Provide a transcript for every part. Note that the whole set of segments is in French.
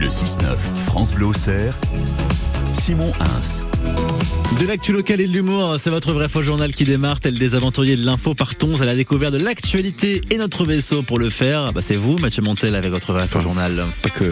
Le 6-9, France Bleu Auxerre, Simon Hins. De l'actu local et de l'humour, c'est votre vrai faux journal qui démarre, tel des aventuriers de l'info. Partons à la découverte de l'actualité et notre vaisseau pour le faire. Bah, c'est vous, Mathieu Montel, avec votre vrai faux journal. Pas que.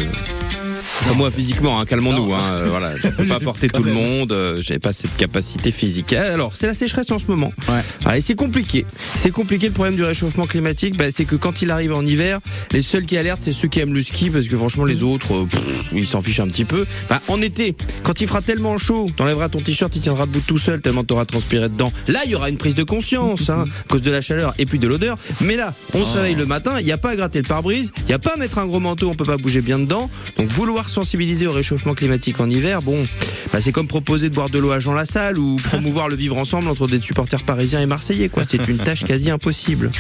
Moi physiquement, hein, calmons-nous. Hein, euh, voilà, je peux pas porter tout le monde. euh, J'ai pas cette capacité physique. Alors, c'est la sécheresse en ce moment. Ouais. Ah, et c'est compliqué. C'est compliqué le problème du réchauffement climatique. Bah, c'est que quand il arrive en hiver, les seuls qui alertent, c'est ceux qui aiment le ski, parce que franchement, les autres, euh, pff, ils s'en fichent un petit peu. Bah, en été, quand il fera tellement chaud, t'enlèveras ton t-shirt, il tiendra debout tout seul, tellement t'auras transpiré dedans. Là, il y aura une prise de conscience, hein, à cause de la chaleur et puis de l'odeur. Mais là, on se Oh. réveille le matin, il n'y a pas à gratter le pare-brise, il n'y a pas à mettre un gros manteau, on peut pas bouger bien dedans. Donc, vouloir sensibiliser au réchauffement climatique en hiver, bon, bah, c'est comme proposer de boire de l'eau à Jean Lassalle ou promouvoir le vivre ensemble entre des supporters parisiens et marseillais, quoi. C'est une tâche quasi impossible.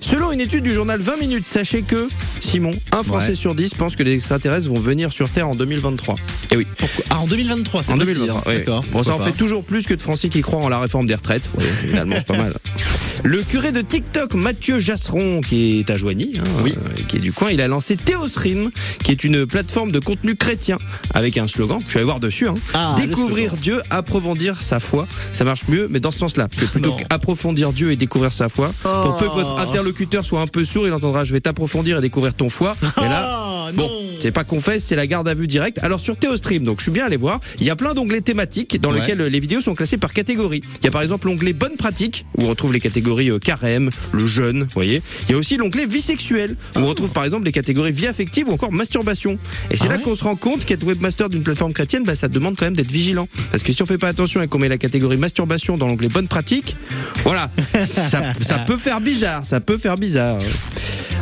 Selon une étude du journal 20 minutes, sachez que, Simon, un Français Ouais. sur 10 pense que les extraterrestres vont venir sur Terre en 2023. Et oui. Pourquoi? Ah, en 2023, c'est En précis, 2023, hein. oui. D'accord. Bon, ça en fait toujours plus que de Français qui croient en la réforme des retraites. Ouais, finalement, c'est pas mal. Le curé de TikTok, Mathieu Jasseron, qui est à Joigny, hein, Oui. euh, qui est du coin, il a lancé Théosrime, qui est une plateforme de contenu chrétien, avec un slogan. Je suis allé voir dessus. Hein. Ah, Découvrir. Dieu, approfondir sa foi. Ça marche mieux, mais dans ce sens-là. Parce que plutôt qu'approfondir Dieu et découvrir sa foi, pour peu que votre Oh. interlocuteur soit un peu sourd, il entendra je vais t'approfondir et découvrir ton foi. Et là, Ah, Bon, non. C'est pas confesse, c'est la garde à vue directe. Alors sur Théostream, donc je suis bien allé voir, il y a plein d'onglets thématiques dans Ouais. lesquels euh, les vidéos sont classées par catégorie. Il y a par exemple l'onglet bonne pratique où on retrouve les catégories euh, carême, le jeûne, vous voyez. Il y a aussi l'onglet vie sexuelle où on retrouve par exemple les catégories vie affective ou encore masturbation. Et c'est Ah là ouais qu'on se rend compte qu'être webmaster d'une plateforme chrétienne, bah, ça demande quand même d'être vigilant. Parce que si on fait pas attention et qu'on met la catégorie masturbation dans l'onglet bonne pratique, voilà, ça, ça peut faire bizarre, ça peut faire bizarre.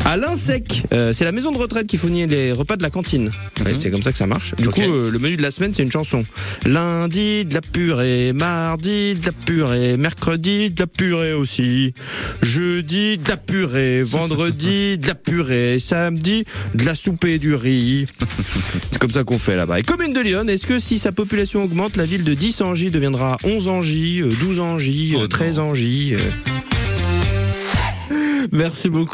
À l'INSEC, euh, c'est la maison de retraite qui fournit les repas de la cantine. Ouais, c'est comme ça que ça marche. Du coup, euh, le menu de la semaine, c'est une chanson. Lundi, de la purée. Mardi, de la purée. Mercredi, de la purée aussi. Jeudi, de la purée. Vendredi, de la purée. Samedi, de la soupe et du riz. c'est comme ça qu'on fait là-bas. Et commune de Lyon, est-ce que si sa population augmente, la ville de 10 Angy deviendra 11 Angy, euh, 12 Angy, Oh euh, 13 Angy euh, Merci beaucoup.